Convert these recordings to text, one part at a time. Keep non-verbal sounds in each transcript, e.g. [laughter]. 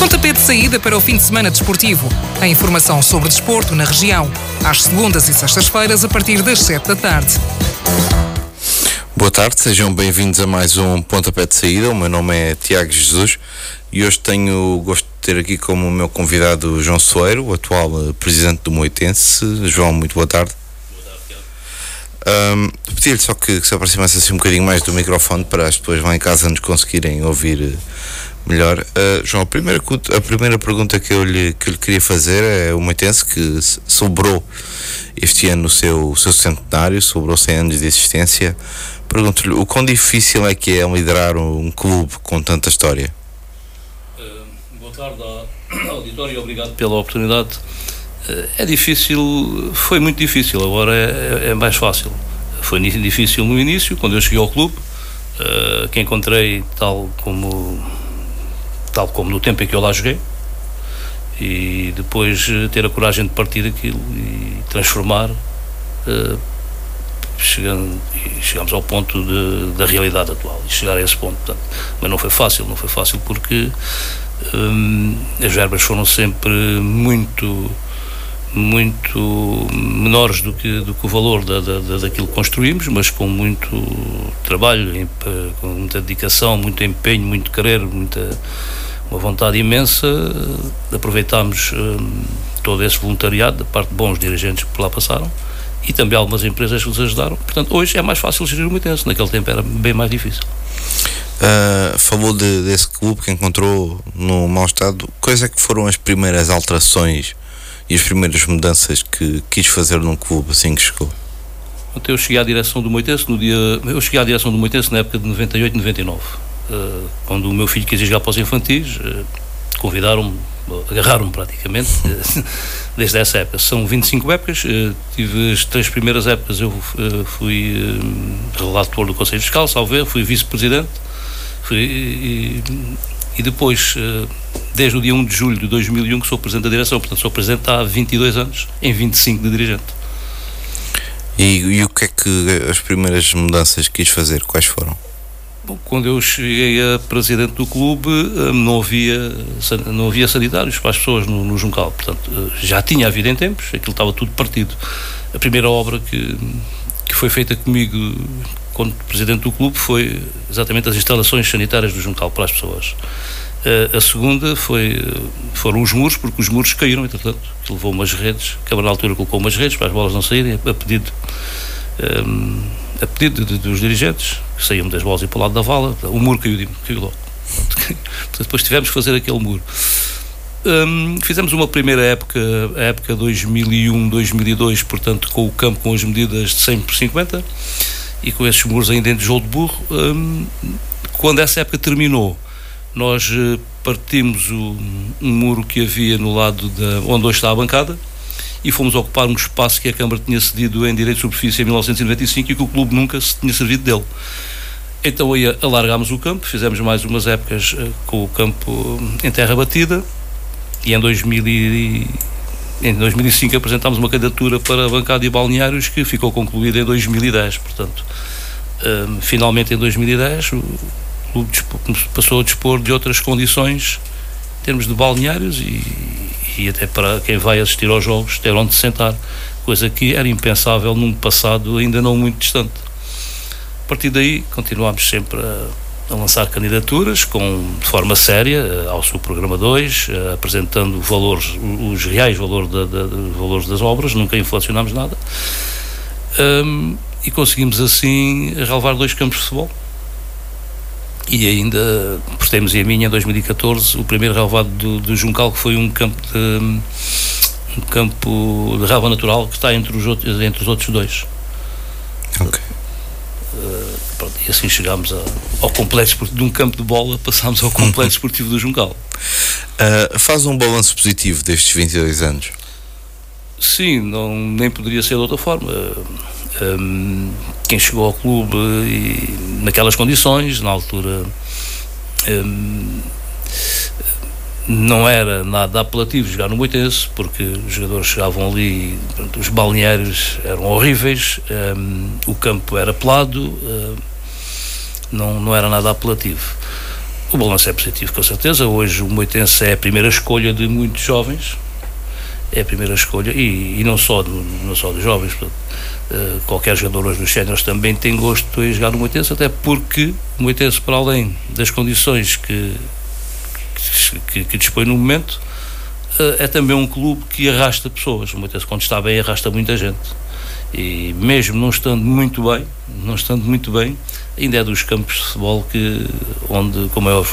Pontapé de saída para o fim de semana desportivo. A informação sobre desporto na região. Às segundas e sextas-feiras, a partir das 7 da tarde. Boa tarde, sejam bem-vindos a mais um Pontapé de Saída. O meu nome é Tiago Jesus e hoje tenho o gosto de ter aqui como meu convidado João Soeiro, o atual eh, presidente do Moitense. João, muito boa tarde. Um, Pedir-lhe só que, que, se aproximasse assim um bocadinho mais do microfone para as pessoas lá em casa nos conseguirem ouvir eh, melhor. Uh, João, a primeira, a primeira pergunta que eu, lhe, que eu lhe queria fazer é o Moitense que sobrou este ano o seu, o seu centenário, sobrou 100 anos de existência. Pergunto-lhe o quão difícil é que é liderar um clube com tanta história? Uh, boa tarde à [coughs] auditório obrigado pela oportunidade. Uh, é difícil, foi muito difícil, agora é, é, é, mais fácil. Foi difícil no início, quando eu cheguei ao clube, que encontrei tal como, tal como no tempo em que eu lá joguei, e depois ter a coragem de partir aquilo e transformar chegando, chegamos ao ponto de, da realidade atual e chegar a esse ponto. Portanto, mas não foi fácil, não foi fácil porque hum, as verbas foram sempre muito muito menores do que, do que o valor da, da, daquilo que construímos, mas com muito trabalho, com muita dedicação, muito empenho, muito querer, muita uma vontade imensa. Aproveitámos hum, todo esse voluntariado da parte de bons dirigentes que por lá passaram e também algumas empresas que nos ajudaram. Portanto, hoje é mais fácil gerir o Moitense, naquele tempo era bem mais difícil. Uh, falou de, desse clube que encontrou no mau estado. Quais é que foram as primeiras alterações e as primeiras mudanças que quis fazer num clube assim que chegou? Eu cheguei à direção do Moitense no dia. Eu cheguei à direção do Moitense na época de 98, 99. Uh, quando o meu filho quis jogar para os infantis, uh, convidaram-me, agarraram-me praticamente. [laughs] desde essa época. São 25 épocas, tive as três primeiras épocas, eu fui relator do Conselho Fiscal, salve, fui vice-presidente, e, e, depois, desde o dia 1 de julho de 2001, que sou presidente da direção, portanto sou presidente há 22 anos, em 25 de dirigente. E, e o que é que as primeiras mudanças quis fazer, quais foram? Bom, quando eu cheguei a presidente do clube, hum, não havia, não havia sanitários para as pessoas no, no Juncal. Portanto, eh, já tinha havido em tempos, aquilo estava tudo partido. A primeira obra que, que foi feita comigo quando presidente do clube foi exatamente as instalações sanitárias do Juncal para as pessoas. A, a segunda foi, foram os muros, porque os muros caíram, entretanto, que levou umas redes, a Câmara na altura colocou umas redes para as bolas não saírem, a pedido. Um, a pedido de, de, dos dirigentes, que saíam das bolas e para o lado da vala, o muro caiu, caiu logo. Portanto, [laughs] depois tivemos que fazer aquele muro. Um, fizemos uma primeira época, a época 2001-2002, portanto, com o campo com as medidas de 100 por 50 e com esses muros ainda em tijolo de burro. Um, quando essa época terminou, nós eh, partimos o, um muro que havia no lado da, onde hoje está a bancada e fomos ocupar um espaço que a Câmara tinha cedido em direito de superfície em 1995 e que o clube nunca se tinha servido dele. Então aí alargámos o campo, fizemos mais umas épocas uh, com o campo em terra batida e em, 2000 e, em 2005 apresentámos uma candidatura para a bancada de balneários que ficou concluída em 2010, portanto, uh, finalmente em 2010 o clube passou a dispor de outras condições em termos de balneários e, e até para quem vai assistir aos jogos ter onde sentar, coisa que era impensável num passado ainda não muito distante. A partir daí continuámos sempre a, a lançar candidaturas com, de forma séria eh, ao seu programa 2, eh, apresentando valores, os reais valores, da, valores das obras, nunca inflacionámos nada. Um, e conseguimos assim relevar dois campos de futebol. E ainda prestemos em mim em 2014 o primeiro relevado do, do Juncal que foi um campo de um campo de natural que está entre os outros, entre os outros dois. Ok. uh, pronto, e assim chegámos a, ao complexo de um campo de bola passámos ao complexo [laughs] esportivo do Juncal. Uh, faz um balanço positivo destes 22 anos? Sim, não, nem poderia ser de outra forma. Um, quem chegou ao clube e, naquelas condições, na altura, um, não era nada apelativo jogar no Moitense, porque os jogadores chegavam ali, os balneários eram horríveis, um, o campo era pelado, não, não era nada apelativo. o balanço é positivo, com certeza. Hoje o Moitense é a primeira escolha de muitos jovens, é a primeira escolha, e, e não, só do, não só dos jovens, uh, qualquer jogador hoje nos séniores também tem gosto em jogar no Moitense, até porque o Moitense, para além das condições que, que, que dispõe no momento, uh, é também um clube que arrasta pessoas. O Moitense, quando está bem, arrasta muita gente. E mesmo não estando muito bem, não estando muito bem, ainda é dos campos de futebol que, onde, com maior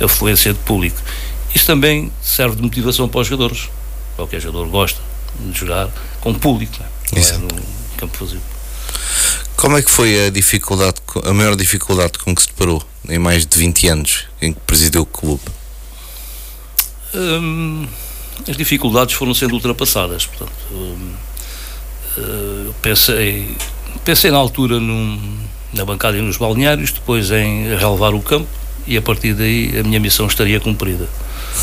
afluência de público. Isso também serve de motivação para os jogadores. Qualquer jogador gosta de jogar com público, não é, no campo vazio. Como é que foi a dificuldade, a maior dificuldade com que se deparou em mais de 20 anos em que presidiu o clube? Hum, as dificuldades foram sendo ultrapassadas, portanto, hum, uh, pensei, pensei na altura num, na bancada e nos balneários, depois em relevar o campo e a partir daí a minha missão estaria cumprida.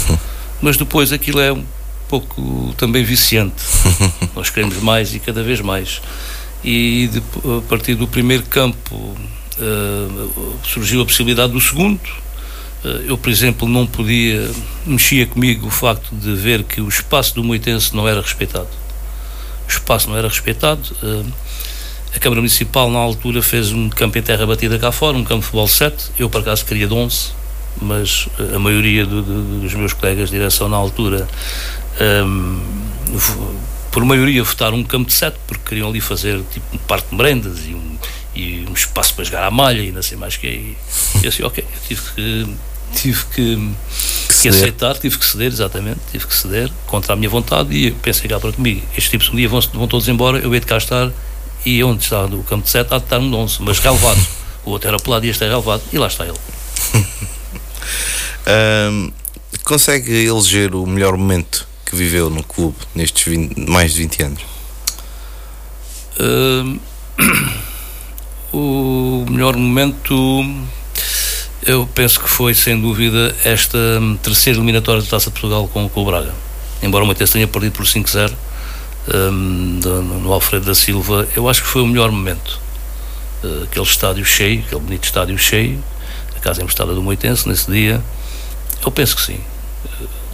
[laughs] Mas depois aquilo é um pouco também viciante. [laughs] Nós queremos mais e cada vez mais. E de, a partir do primeiro campo uh, surgiu a possibilidade do segundo. Uh, eu, por exemplo, não podia, mexia comigo o facto de ver que o espaço do Moitense não era respeitado. O espaço não era respeitado. Uh, a Câmara Municipal, na altura, fez um campo em terra batida cá fora, um campo de futebol 7. Eu, por acaso, queria de 11, mas a maioria do, do, dos meus colegas de direção, na altura, um, por maioria, votaram um campo de 7, porque queriam ali fazer tipo um parque de merendas e um, e um espaço para jogar à malha e não sei mais que é. E eu assim, ok, eu tive que. Tive que, que aceitar, tive que ceder, exatamente, tive que ceder contra a minha vontade e pensei cá para comigo, estes tipos um dia vão, vão todos embora, eu hei de cá estar e onde está no campo de 7 há de estar um 11, mas relevado. [laughs] o outro era pelado e este é relevado, e lá está ele. [laughs] um, consegue eleger o melhor momento que viveu no clube nestes 20, mais de 20 anos? Um, [coughs] o melhor momento eu penso que foi sem dúvida esta terceira eliminatória da Taça de Portugal com, com o Braga embora o Matheus tenha perdido por 5-0 um, no Alfredo da Silva, eu acho que foi o melhor momento. Uh, aquele estádio cheio, aquele bonito estádio cheio, a casa emprestada do Moitense nesse dia, eu penso que sim.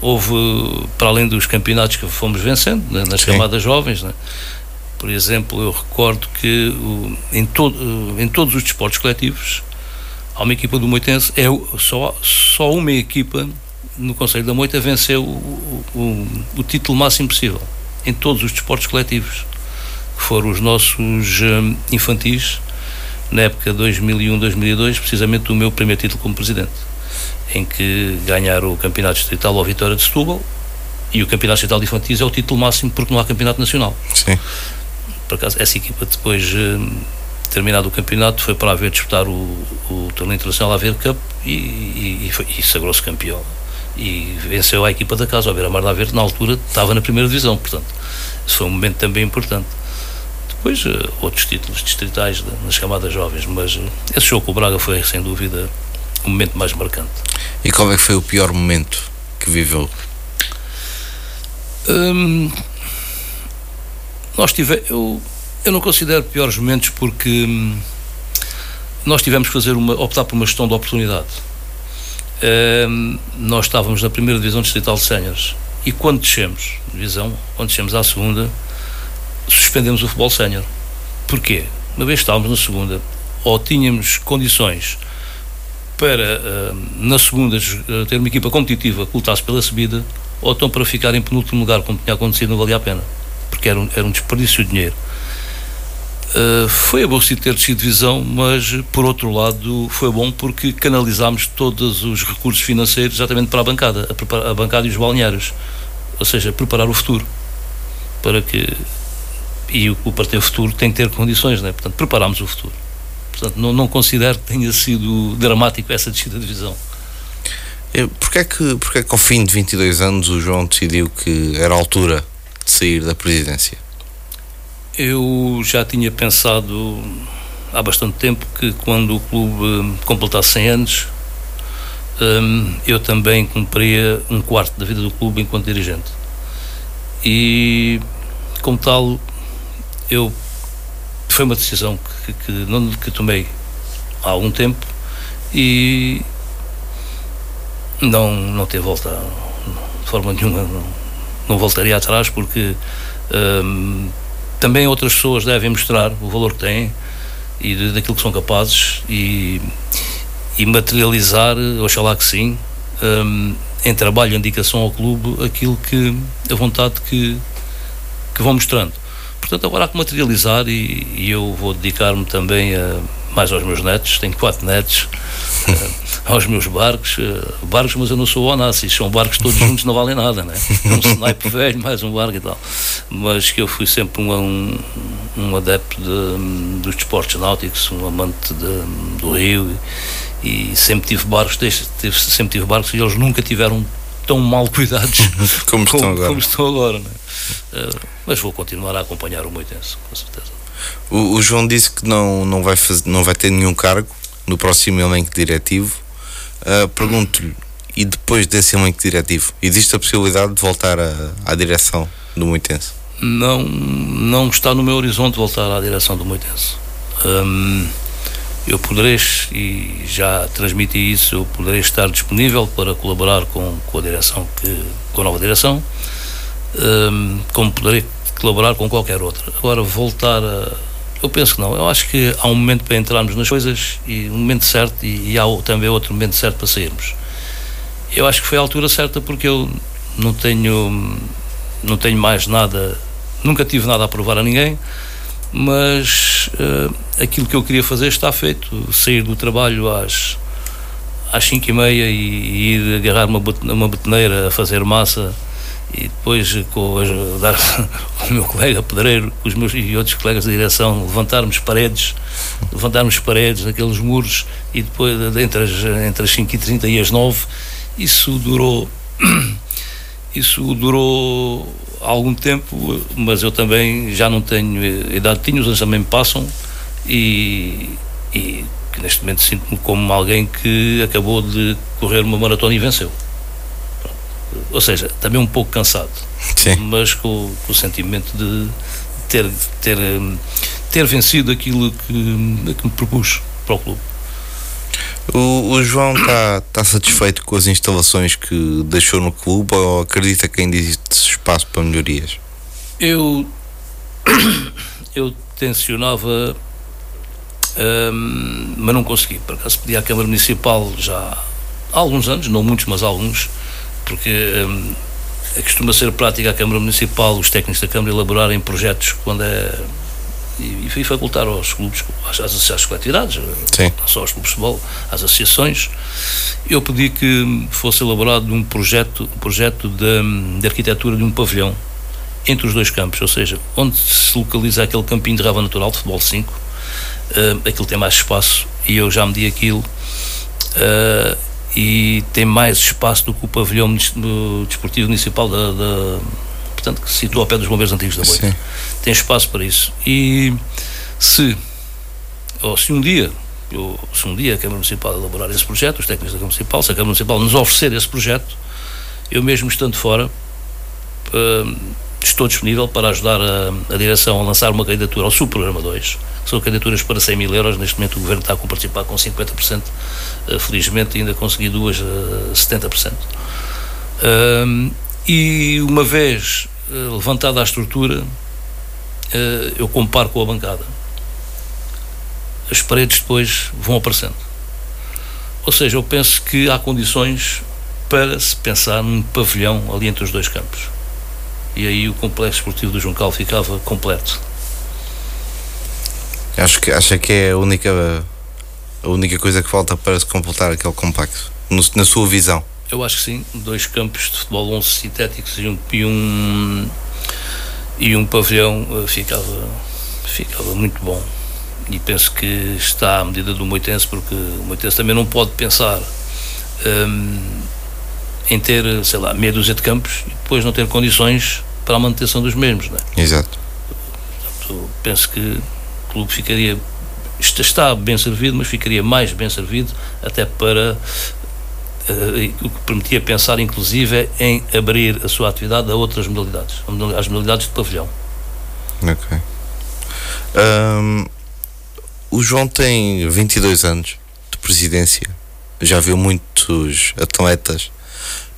Houve, para além dos campeonatos que fomos vencendo, né, nas sim. camadas jovens, né, por exemplo, eu recordo que uh, em, todo, em todos os desportos coletivos há uma equipa do Moitense, é só, só uma equipa no Conselho da Moita venceu o, o, o título máximo possível em todos os desportos coletivos, que foram os nossos um, infantis, na época 2001-2002, precisamente o meu primeiro título como presidente, em que ganharam o Campeonato Distrital ao Vitória de Setúbal e o Campeonato Distrital de Infantis é o título máximo porque não há Campeonato Nacional. Sim. Por acaso, essa equipa depois, um, terminado o campeonato, foi para haver disputar o, o torneio internacional Haver Cup e, e, e, e sagrou-se campeão e venceu a equipa da casa, o Beira-Mar da Verde, na altura estava na primeira divisão, portanto, isso foi um momento também importante. Depois, uh, outros títulos distritais nas camadas jovens, mas uh, esse jogo com o Braga foi, sem dúvida, o momento mais marcante. E qual é que foi o pior momento que viveu? Hum, nós tivemos, eu, eu não considero piores momentos porque hum, nós tivemos que fazer uma, optar por uma gestão de oportunidade nós estávamos na primeira divisão distrital de séniores e quando descemos divisão, quando descemos à segunda, suspendemos o futebol sénior. Porquê? Uma vez estávamos na segunda, ou tínhamos condições para uh, na segunda uh, ter uma equipa competitiva que lutasse pela subida, ou então para ficar em penúltimo lugar, como tinha acontecido, não valia a pena, porque era um, era um desperdício de dinheiro. Uh, foi aborrecido ter descido divisão, mas por outro lado foi bom porque canalizámos todos os recursos financeiros exatamente para a bancada, a, a bancada e os balneários, ou seja, preparar o futuro para que e o, o partido futuro tem que ter condições, né? portanto preparámos o futuro. Portanto não, não considero que tenha sido dramático essa descida de divisão. Porquê é que, porquê é que ao fim de 22 anos o João decidiu que era a altura de sair da presidência? Eu já tinha pensado há bastante tempo que quando o clube hum, completasse 100 anos, um, eu também cumpria um quarto da vida do clube enquanto dirigente. E, como tal, eu foi uma decisão que, que, que tomei há algum tempo e não, não ter volta, de forma nenhuma, não, não voltaria atrás, porque um, também outras pessoas devem mostrar o valor que têm e de, daquilo que são capazes e, e materializar, oxalá que sim, um, em trabalho, em indicação ao clube, aquilo que, a vontade que, que vão mostrando. Portanto, agora há que materializar e, e eu vou dedicar-me também a, mais aos meus netos, tenho quatro netos, uh, aos meus barcos, uh, barcos, mas eu não sou Onassis, são barcos todos juntos não valem nada, né? Um sniper velho, mais um barco e tal. Mas que eu fui sempre um, um, um adepto de, dos desportos náuticos, um amante de, do rio e, e sempre tive barcos, desde, sempre tive barcos e eles nunca tiveram tão mal cuidados [laughs] como, como, estão agora. Como estão agora uh, mas vou continuar a acompanhar o Moitense, com certeza. O, o, João disse que não, não, vai fazer, não vai ter nenhum cargo no próximo elenco diretivo. Uh, Pergunto-lhe, e depois desse elenco diretivo, existe a possibilidade de voltar a, à direção do Moitense? Não, não está no meu horizonte voltar à direção do Moitense. Um, eu poderei, e já transmiti isso, eu poderei estar disponível para colaborar com, com a direção, que, com a nova direção, um, como poderei colaborar com qualquer outra. Agora, voltar a. Eu penso que não. Eu acho que há um momento para entrarmos nas coisas e um momento certo e, e há também outro momento certo para sairmos. Eu acho que foi a altura certa porque eu não tenho não tenho mais nada, nunca tive nada a provar a ninguém, mas uh, aquilo que eu queria fazer está feito. Sair do trabalho às às 5 e meia e, e ir agarrar uma, uma betoneira a fazer massa e depois com, [laughs] dar, com o meu colega pedreiro, com os meus e outros colegas de direção, levantarmos paredes, levantarmos paredes naqueles muros e depois entre as, entre as 5h30 e as 9 isso durou [clears throat] isso durou algum tempo, mas eu também já não tenho idade, tinha, os anos também me passam e, e neste momento sinto-me como alguém que acabou de correr uma maratona e venceu ou seja, também um pouco cansado, Sim. mas com, com, o sentimento de ter, ter, ter vencido aquilo que, que me propus para o clube. O, o João está tá satisfeito com as instalações que deixou no clube ou acredita que ainda existe espaço para melhorias? Eu, [coughs] eu tensionava, hum, mas não consegui. Por acaso pedi à Câmara Municipal já há alguns anos, não muitos, mas alguns, porque hum, costuma ser prática a Câmara Municipal, os técnicos da Câmara elaborarem projetos quando é. E, e facultar aos clubes, às, às, às coletividades, Sim. não só aos clubes de futebol, às associações. Eu pedi que fosse elaborado um projeto, um projeto de, de arquitetura de um pavilhão entre os dois campos, ou seja, onde se localiza aquele campinho de rava natural de futebol 5, uh, aquilo tem mais espaço e eu já medi aquilo. Uh, e tem mais espaço do que o pavilhão desportivo municipal da, da portanto que se situa ao pé dos bombeiros antigos da Boita. Tem espaço para isso. E se ou se um dia se um dia a Câmara Municipal elaborar esse projeto, os técnicos da Câmara Municipal, se a Câmara Municipal nos oferecer esse projeto, eu mesmo estando fora, uh, estou disponível para ajudar a, a, direção a lançar uma candidatura ao subprograma 2. São candidaturas para 100 mil euros. Neste momento o Governo está a participar com 50%. Uh, felizmente ainda consegui duas uh, 70%. Uh, e uma vez levantada a estrutura, uh, eu comparo com a bancada. As paredes depois vão aparecendo. Ou seja, eu penso que há condições para se pensar num pavilhão ali entre os dois campos e aí o complexo esportivo do Juncal ficava completo. Acho que, acha que é a única, a única coisa que falta para se completar aquele compacto, no, na sua visão? Eu acho que sim, dois campos de futebol 11 sintéticos e um, e um, e um pavilhão uh, ficava, ficava muito bom. E penso que está à medida do Moitense, porque o Moitense também não pode pensar um, em ter, sei lá, meia dúzia de campos e depois não ter condições para a manutenção dos mesmos. Não é? Exato. Portanto, penso que o clube ficaria, está bem servido, mas ficaria mais bem servido até para o que permitia pensar, inclusive, em abrir a sua atividade a outras modalidades, às modalidades de pavilhão. Ok. Um, o João tem 22 anos de presidência, já viu muitos atletas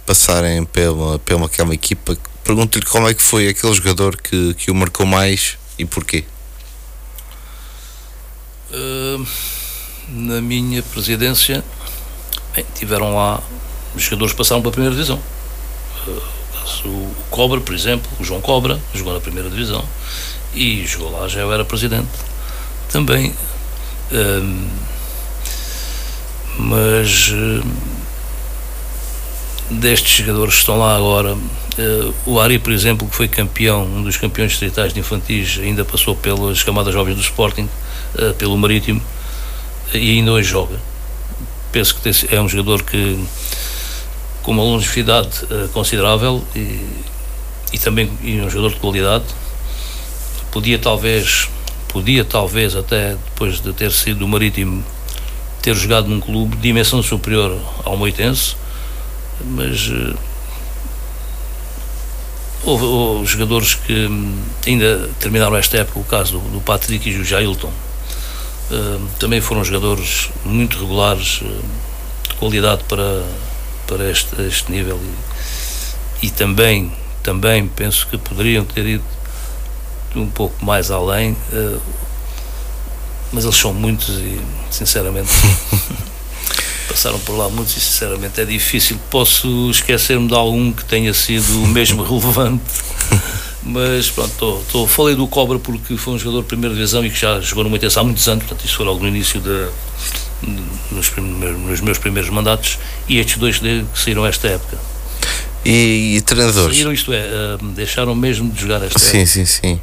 passarem pela, pela aquela equipa, pergunto-lhe como é que foi aquele jogador que, que o marcou mais e porquê. Uh, na minha presidência, bem, tiveram lá os jogadores passaram para a primeira divisão. Uh, o Cobra, por exemplo, o João Cobra, jogou na primeira divisão e jogou lá, já era presidente também. Uh, mas destes jogadores que estão lá agora, uh, o Ari, por exemplo, que foi campeão, um dos campeões distritais de infantis, ainda passou pelas camadas jovens do Sporting, pelo Marítimo, e ainda hoje joga. Penso que é um jogador que com uma longevidade uh, considerável e, e também e um jogador de qualidade. Podia talvez, podia talvez até depois de ter sido do Marítimo ter jogado num clube de dimensão superior ao Moitense, mas uh, houve, houve, jogadores que ainda terminaram esta época, o caso do, do Patrick e o Jailton. Também foram jogadores muito regulares, de qualidade para, para este, este nível e, e também, também penso que poderiam ter ido um pouco mais além, mas eles são muitos e sinceramente [laughs] passaram por lá muitos e sinceramente é difícil. Posso esquecer-me de algum que tenha sido mesmo [laughs] relevante. Mas pronto, tô, tô, falei do Cobra porque foi um jogador de primeira divisão e que já jogou no Moitense há muitos anos, portanto, isso foi logo no início de, nos, primeiros, nos meus primeiros mandatos. E estes dois que saíram esta época. E, e treinadores? Saíram, isto é, uh, deixaram mesmo de jogar esta sim, época. Sim, sim, sim.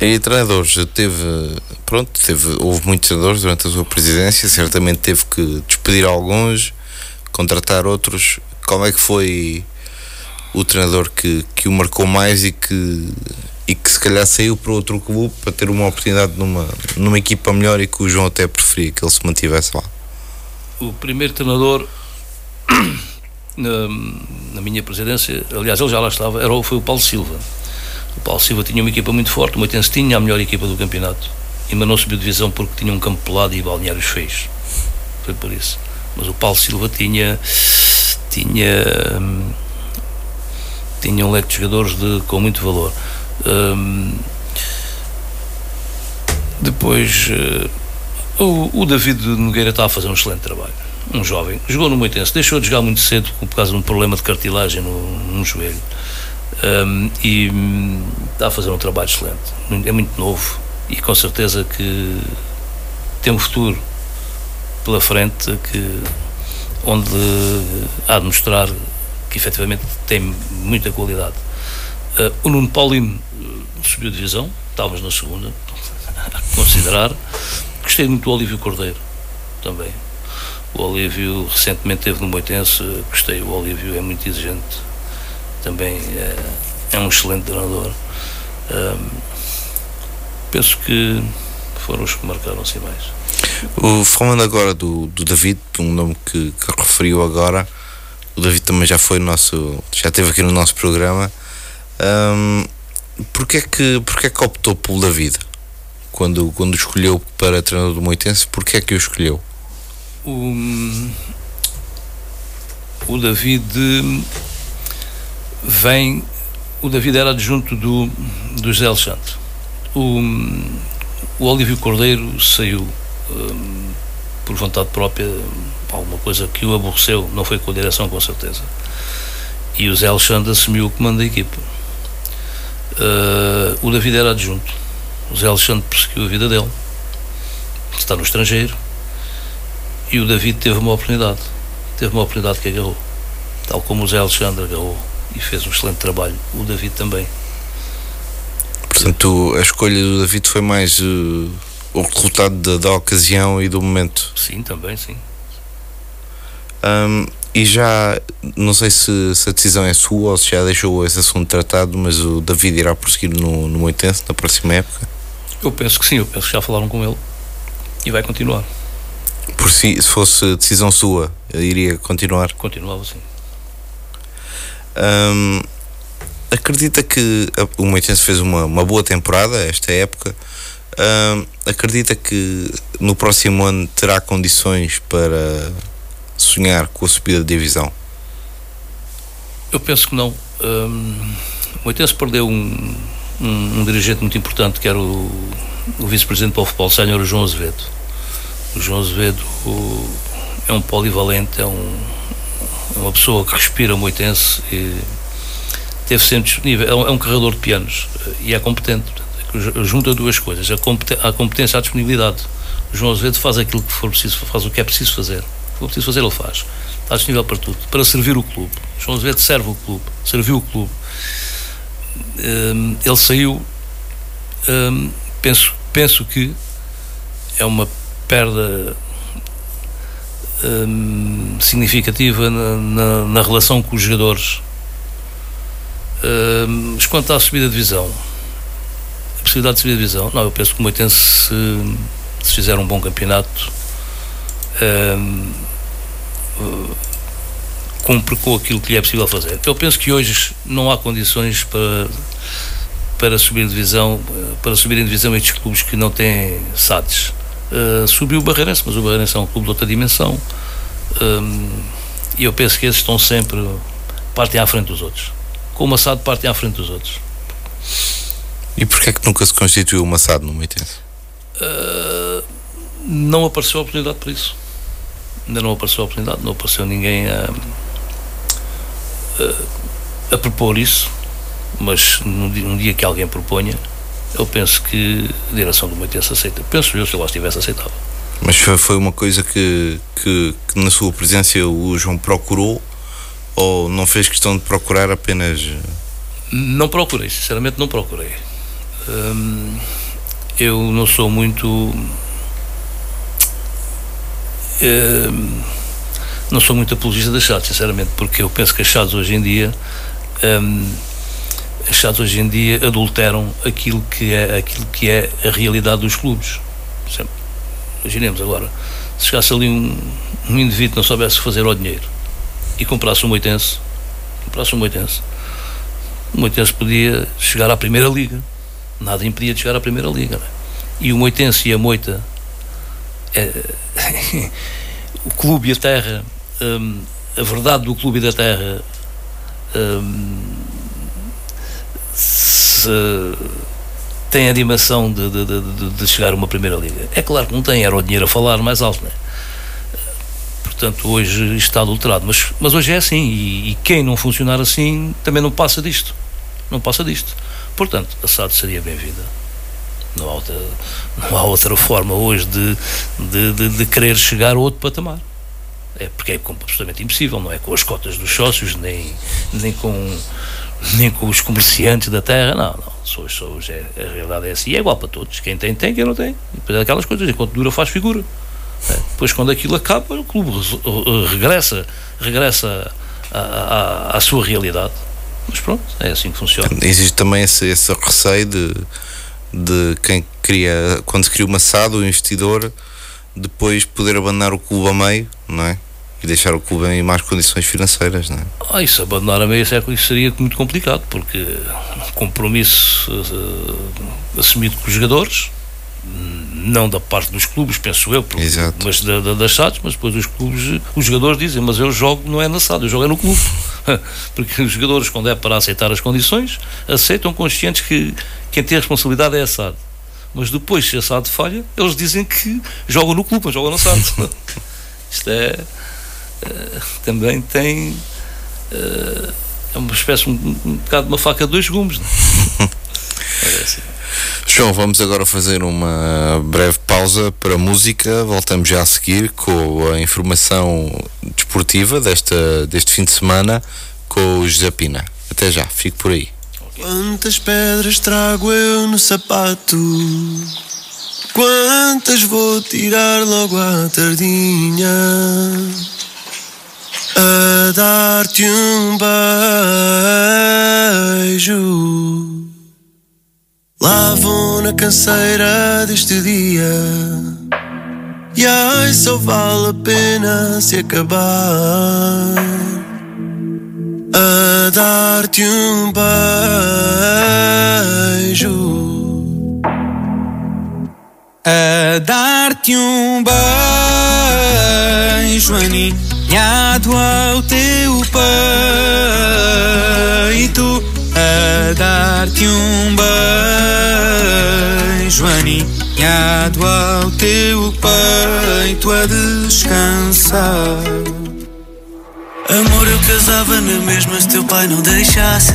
E treinadores, teve, pronto, teve, houve muitos treinadores durante a sua presidência, certamente teve que despedir alguns, contratar outros. Como é que foi o treinador que, que o marcou mais e que, e que se calhar saiu para outro clube para ter uma oportunidade numa, numa equipa melhor e que o João até preferia que ele se mantivesse lá? O primeiro treinador [clears throat] na, na minha presidência, aliás, ele já lá estava, era, foi o Paulo Silva o Paulo Silva tinha uma equipa muito forte, o Moitense tinha a melhor equipa do campeonato, e mas não subiu divisão porque tinha um campo pelado e balneários feios. Foi por isso. Mas o Paulo Silva tinha tinha hum, tinha um leque de jogadores de, com muito valor. Hum, depois uh, o, o David Nogueira está a fazer um excelente trabalho. Um jovem, jogou no Moitense, deixou de jogar muito cedo por causa de um problema de cartilagem no, no joelho um, e hum, está a fazer um trabalho excelente. É muito novo e com certeza que tem um futuro pela frente que, onde há de mostrar efetivamente tem muita qualidade. Uh, o Nuno Paulino subiu de divisão, estávamos na segunda, a considerar. Gostei muito do Olívio Cordeiro também. O Olívio recentemente teve no Moitense, gostei, o Olívio é muito exigente também é, é um excelente treinador. Um, penso que foram os que marcaram assim mais. O, falando agora do, do David, um nome que, que referiu agora, o David também já foi nosso, já esteve aqui no nosso programa. Um, porquê, é que, porquê é que optou pelo David? Quando, quando escolheu para treinador do Moitense, porquê é que o escolheu? O, o David vem. O David era adjunto do, do José Alexandre. O, o Olívio Cordeiro saiu um, por vontade própria, alguma coisa que o aborreceu, não foi com a direção, com certeza. E o José Alexandre assumiu o comando da equipa. Uh, o David era adjunto. O José Alexandre perseguiu a vida dele, está no estrangeiro, e o David teve uma oportunidade. Teve uma oportunidade que agarrou, tal como o José Alexandre agarrou e fez um excelente trabalho. O David também. Portanto, a escolha do David foi mais uh, o resultado da, da, ocasião e do momento. Sim, também, sim. Um, e já, não sei se, se, a decisão é sua ou se já deixou esse assunto tratado, mas o David irá prosseguir no, no Moitense na próxima época? Eu penso que sim, eu penso que já falaram com ele e vai continuar. Por si, se fosse decisão sua, iria continuar? Continuava, sim. Um, acredita que o Moitense fez uma, uma boa temporada esta época. Um, acredita que no próximo ano terá condições para sonhar com a subida de divisão? Eu penso que não. Um, o Moitense perdeu um, um, um, dirigente muito importante, que era o, o vice-presidente para o futebol sénior, João Azevedo. O João Azevedo o, é um polivalente, é um, é uma pessoa que respira moitense e teve sempre disponível. É um, é um carregador de pianos e é competente. Junta duas coisas: a competência e a disponibilidade. O João Azevedo faz aquilo que for preciso, faz o que é preciso fazer. Que for preciso fazer, ele faz. Está disponível para tudo, para servir o clube. João Azevedo serve o clube, serviu o clube. Um, ele saiu, um, penso, penso que é uma perda um, significativa na, na, na, relação com os jogadores. mas quanto à subida de divisão, a possibilidade de subir de divisão, não, eu penso que o Moitense, se, se fizer um bom campeonato, um, cumpre com aquilo que lhe é possível fazer. Eu penso que hoje não há condições para para subir divisão, para subir em divisão estes clubes que não têm SADs. Uh, subiu o Barreirense, mas o Barreirense é um clube de outra dimensão. Um, e eu penso que esses estão sempre partem à frente dos outros. Com o Massado partem à frente dos outros. E porquê é que nunca se constituiu o Massado no Moitense? Uh, não apareceu a oportunidade para isso. Ainda não apareceu a oportunidade, não apareceu ninguém a, a, a propor isso. Mas num dia, dia, que alguém proponha, eu penso que a direção do Moitense aceita. Penso eu, se eu lá estivesse, aceitava. Mas foi uma coisa que, que, que, na sua presença o João procurou ou não fez questão de procurar apenas. Não procurei, sinceramente não procurei. Hum, eu não sou muito. Hum, não sou muito apologista das chaves, sinceramente, porque eu penso que as chaves hoje em dia. Hum, as hoje em dia adulteram aquilo que é, aquilo que é a realidade dos clubes. Imaginemos agora, se chegasse ali um, um indivíduo que não soubesse fazer o dinheiro e comprasse um moitense, comprasse um moitense, o moitense podia chegar à primeira liga. Nada impedia de chegar à primeira liga. É? E o moitense e a moita, o clube e a terra, hum, a verdade do clube e da terra hum, se tem a dimensão de, de, de, de, chegar a uma primeira liga. É claro que não tem, era o dinheiro a falar mais alto, né? Portanto, hoje está adulterado, mas, mas hoje é assim, e, e, quem não funcionar assim também não passa disto. Não passa disto. Portanto, a SAD seria bem-vinda. Não há outra, não há outra forma hoje de, de, de, de querer chegar a outro patamar. É porque é completamente impossível, não é com as cotas dos sócios, nem, nem com nem com os comerciantes da terra, não, não. Hoje, hoje é, a realidade é assim, é igual para todos. Quem tem, tem, quem não tem. Depois é aquelas coisas, enquanto dura, faz figura. É. Depois, quando aquilo acaba, o clube regressa, regressa à, à, à, sua realidade. Mas pronto, é assim que funciona. Existe também esse, esse receio de, de quem cria, quando se cria uma SAD, o investidor, depois poder abandonar o clube a meio, não é? e deixar o clube em más condições financeiras, não é? Ah, isso, abandonar a meia século isso seria muito complicado, porque compromisso uh, assumido com os jogadores, não da parte dos clubes, penso eu, porque, mas da, da, das SADs, mas depois os clubes, os jogadores dizem, mas eu jogo não é na SAD, eu jogo é no clube. [laughs] porque os jogadores, quando é para aceitar as condições, aceitam conscientes que quem tem a responsabilidade é a SAD. Mas depois, se a SAD falha, eles dizem que jogam no clube, mas jogam na SAD. [laughs] Isto é eh, também tem uh, é uma espécie um, um bocado de uma faca de dois gumes. [laughs] é assim. João, vamos agora fazer uma breve pausa para música. Voltamos já a seguir com a informação desportiva desta, deste fim de semana com o José Pina. Até já, fico por aí. Quantas pedras trago eu no sapato? Quantas vou tirar logo à tardinha? a dar-te um beijo. Lá vou na canseira deste dia. E ai, só vale a pena se acabar. A dar-te um beijo. A dar-te um beijo, Aninha alinhado ao teu peito. Dar-te um beijo aninhado ao teu peito a descansar. Amor, eu casava na mesma se teu pai não deixasse.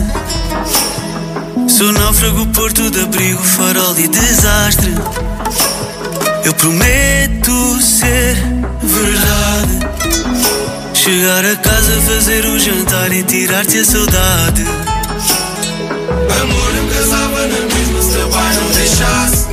Sou náufrago, porto de abrigo, farol e desastre. Eu prometo ser verdade. Chegar a casa, fazer um jantar e tirar-te a saudade. Rămânem că savă în mismă Să bai nu deșați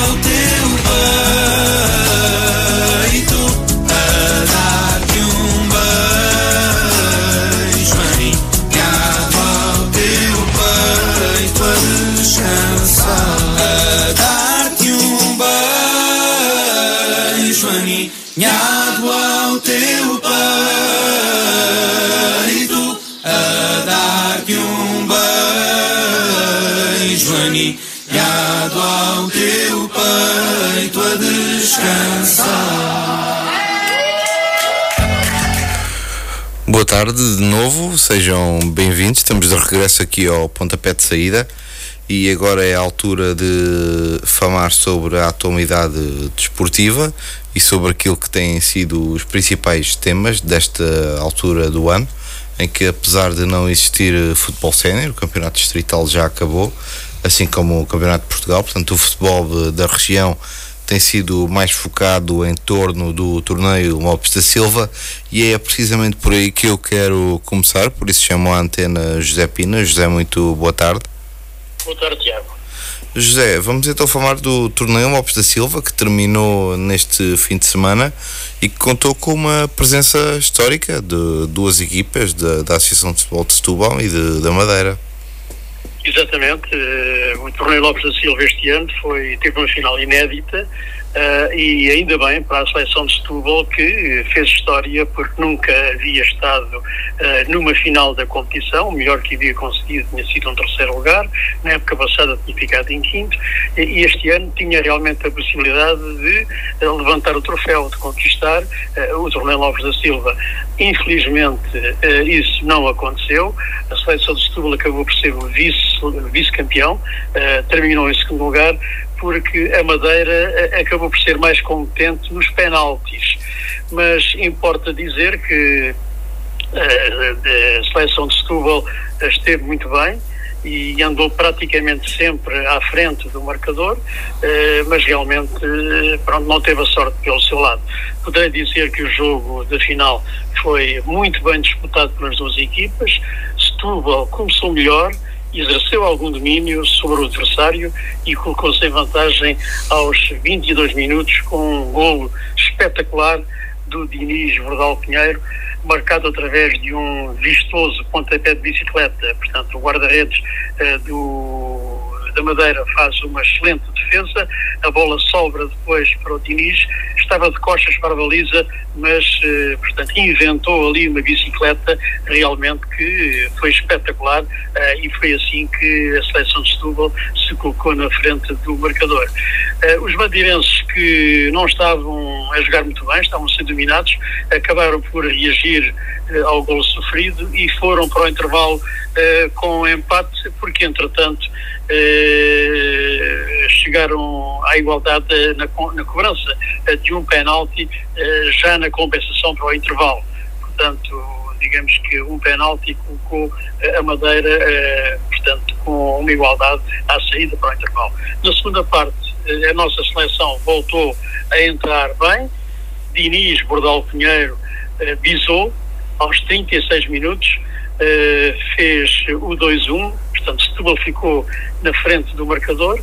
tarde de novo, sejam bem-vindos. Estamos de regresso aqui ao pontapé de saída e agora é a altura de falar sobre a atualidade desportiva e sobre aquilo que têm sido os principais temas desta altura do ano, em que apesar de não existir futebol sénior, o campeonato distrital já acabou, assim como o campeonato de Portugal, portanto o futebol da região tem sido mais focado em torno do torneio Lopes da Silva e é precisamente por aí que eu quero começar, por isso chamo a antena José Pina. José, muito boa tarde. Boa tarde, Tiago. José, vamos então falar do torneio Lopes da Silva que terminou neste fim de semana e que contou com uma presença histórica de duas equipas da, da Associação de Futebol de Setúbal e de, da Madeira. Exatamente, eh, o torneio Lopes da Silva este ano foi, teve uma final inédita eh, e ainda bem para a seleção de Setúbal que fez história porque nunca havia estado eh, numa final da competição, o melhor que havia conseguido tinha sido um terceiro lugar, na época passada tinha ficado em quinto e este ano tinha realmente a possibilidade de eh, levantar o troféu, de conquistar o torneio Lopes da Silva. Infelizmente isso não aconteceu, a seleção de Setúbal acabou por ser o vice- vice-campeão, eh, terminou em segundo lugar, porque a Madeira eh, acabou por ser mais competente nos penaltis. Mas importa dizer que eh, a seleção de Setúbal esteve muito bem e andou praticamente sempre à frente do marcador, eh, mas realmente pronto, não teve a sorte pelo seu lado. Poderei dizer que o jogo da final foi muito bem disputado pelas duas equipas. Setúbal começou melhor, exerceu algum domínio sobre o adversário e colocou-se em vantagem aos 22 minutos com um golo espetacular do Diniz Verdal Pinheiro, marcado através de um vistoso pontapé de bicicleta. Portanto, o guarda-redes eh, do da Madeira faz uma excelente defesa, a bola sobra depois para o Diniz, estava de costas para a baliza, mas, eh, portanto, inventou ali uma bicicleta realmente que foi espetacular eh, e foi assim que a seleção de Setúbal se colocou na frente do marcador. Eh, os madeirenses que não estavam a jogar muito bem, estavam a ser dominados, acabaram por reagir ao gol sofrido e foram para o intervalo com empate, porque entretanto chegaram à igualdade na, na cobrança de um penalti já na compensação para o intervalo. Portanto, digamos que um penalti colocou a Madeira, portanto, com uma igualdade à saída para o intervalo. Na segunda parte, a nossa seleção voltou a entrar bem. Diniz Bordal Pinheiro bisou aos 36 minutos, fez o 2-1, portanto, Setúbal ficou na frente do marcador.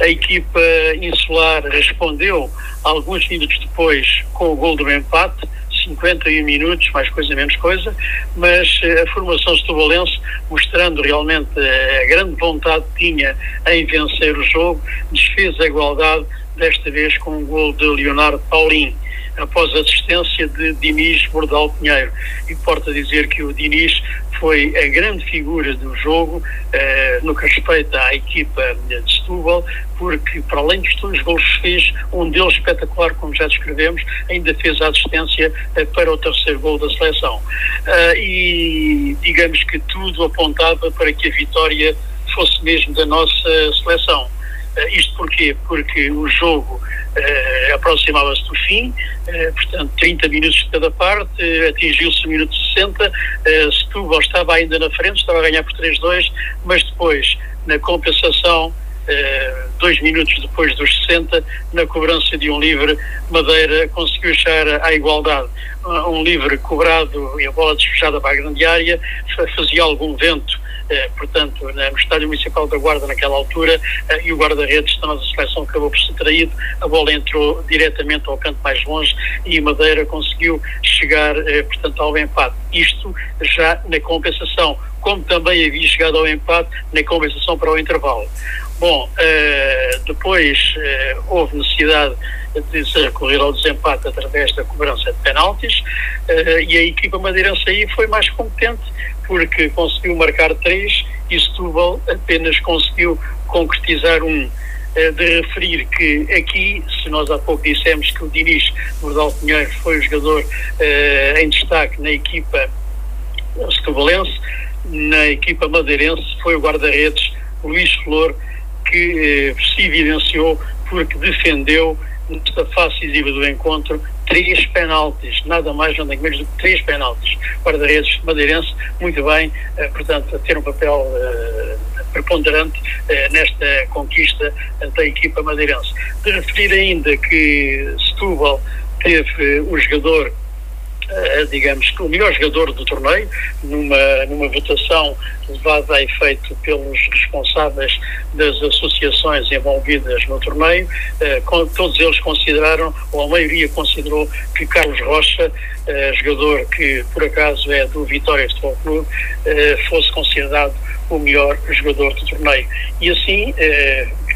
A equipa insular respondeu alguns minutos depois com o gol do empate, 51 minutos, mais coisa menos coisa, mas a formação estubalense, mostrando realmente a grande vontade que tinha em vencer o jogo, desfez a igualdade, desta vez com o gol de Leonardo Paulin após a assistência de Diniz Bordal Pinheiro. Importa dizer que o Diniz foi a grande figura do jogo eh, no que respeita à equipa de Setúbal, porque para além dos dois gols que fez, um deles espetacular, como já descrevemos, ainda fez a assistência eh, para o terceiro gol da seleção. Uh, e digamos que tudo apontava para que a vitória fosse mesmo da nossa seleção. Uh, isto porquê? Porque o jogo Uh, aproximava-se do fim, uh, portanto 30 minutos de cada parte, atingiu-se o minuto 60, uh, Setúbal estava ainda na frente, estava a ganhar por 3-2, mas depois, na compensação, dois minutos depois dos 60, na cobrança de um livre, Madeira conseguiu chegar à igualdade. Um livre cobrado e a bola despejada para a grande área, fazia algum vento eh, portanto, no estádio municipal da Guarda naquela altura, eh, e o guarda-redes da nossa seleção acabou por ser traído, a bola entrou diretamente ao canto mais longe e Madeira conseguiu chegar, eh, portanto, ao empate. Isto já na compensação, como também havia chegado ao empate na compensação para o intervalo. Bom, depois houve necessidade de se recorrer ao desempate através da cobrança de penaltis e a equipa madeirense aí foi mais competente porque conseguiu marcar três e Setúbal apenas conseguiu concretizar um. Eh, de referir que aqui, se nós há pouco dissemos que o Diniz Bordal Pinheiro foi o jogador uh, em destaque na equipa setubalense, na equipa madeirense foi o guarda-redes Luís Flor que uh, se evidenciou porque defendeu nesta fase decisiva do encontro três penaltis, nada mais, nada menos do que três penaltis. Guarda-redes madeirense, muito bem, eh, portanto, a ter um papel eh, preponderante eh, nesta conquista da equipa madeirense. De referir ainda que Setúbal teve o jogador digamos que o melhor jogador do torneio, numa, numa votação levada a efeito pelos responsáveis das associações envolvidas no torneio, com, todos eles consideraram, ou a maioria considerou, que Carlos Rocha, uh, jogador que por acaso é do Vitória Futebol Clube, fosse considerado o melhor jogador do torneio. E assim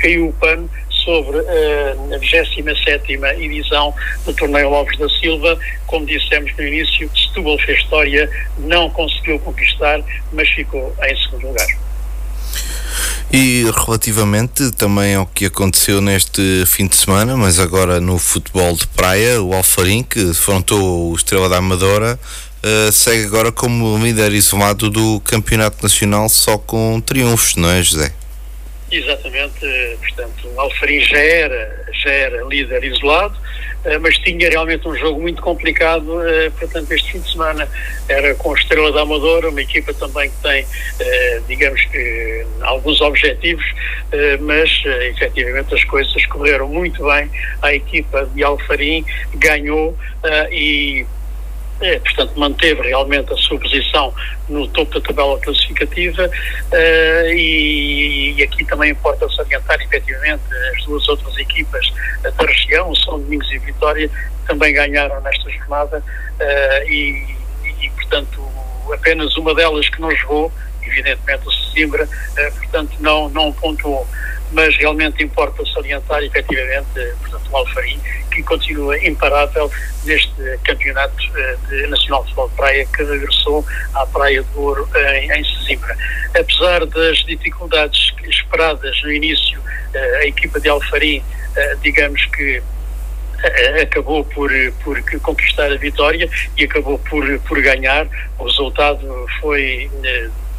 caiu o pano sobre uh, a 27 edição do Torneio Lopes da Silva. Como dissemos no início, Setúbal fez história, não conseguiu conquistar, mas ficou em segundo lugar. E relativamente também ao que aconteceu neste fim de semana, mas agora no futebol de praia, o Alfarim, que defrontou o Estrela da Amadora, uh, segue agora como líder isolado do Campeonato Nacional só com triunfos, não é, José? Exatamente, portanto, Alfarim já era, já era líder isolado, eh, mas tinha realmente um jogo muito complicado, eh, portanto, este fim de semana era com a Estrela da Amadora, uma equipa também que tem, eh, digamos que, alguns objetivos, mas efetivamente as coisas correram muito bem. A equipa de Alfarim ganhou e é, portanto, manteve realmente a sua posição no topo da tabela classificativa uh, e, e, aqui também importa salientar, efetivamente, as duas outras equipas da região, São Domingos e Vitória, também ganharam nesta jornada uh, e, e, portanto, apenas uma delas que não jogou, evidentemente o Sesimbra, uh, portanto, não, não pontuou. Mas realmente importa salientar efetivamente, portanto, o Alfarim, que continua imparável neste campeonato de nacional de futebol de praia que regressou à Praia do Ouro em, em Sesimbra. Apesar das dificuldades esperadas no início, a equipa de Alfarim, digamos que acabou por, por conquistar a vitória e acabou por, por ganhar. O resultado foi,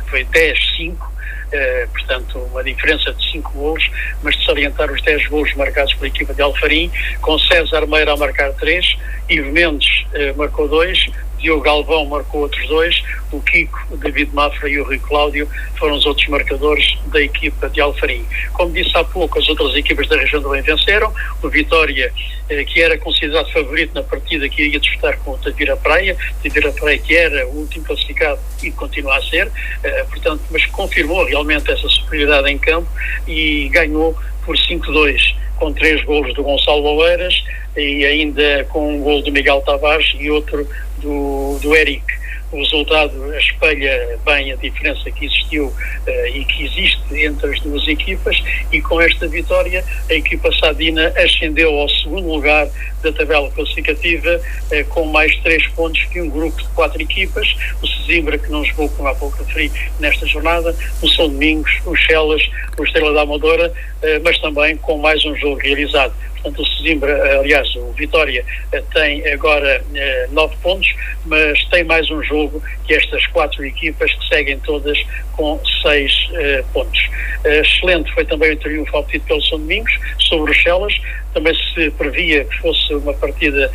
foi 10-5. Uh, portanto, uma diferença de 5 golos, mas de salientar os 10 golos marcados pela equipa de Alfarim, com César Meira a marcar 3, Ivo Mendes uh, marcou 2, Diogo Galvão marcou outros dois, o Kiko, o David Mafra e o Rui Cláudio foram os outros marcadores da equipa de Alfarim. Como disse há pouco, as outras equipas da região do Bem venceram, o Vitória, eh, que era considerado favorito na partida que ia disputar com o Tavira Praia, Tavira Praia que era o último classificado e continua a ser, eh, portanto, mas confirmou realmente essa superioridade em campo e ganhou por 5-2 com três golos do Gonçalo Oeiras e ainda com um gol do Miguel Tavares e outro do, do Eric. O resultado espelha bem a diferença que existiu uh, e que existe entre as duas equipas e com esta vitória a equipa Sadina ascendeu ao segundo lugar da tabela classificativa uh, com mais três pontos que um grupo de quatro equipas, o Sesimbra que não jogou como há pouco referi nesta jornada, o São Domingos, o Chelas, o Estrela da Amadora, uh, mas também com mais um jogo realizado. Portanto, o Sesimbra, aliás, o Vitória eh, tem agora eh, nove pontos, mas tem mais um jogo que estas quatro equipas que seguem todas com seis eh, pontos. excelente foi também o triunfo obtido pelo São Domingos sobre os Chelas. Também se previa que fosse uma partida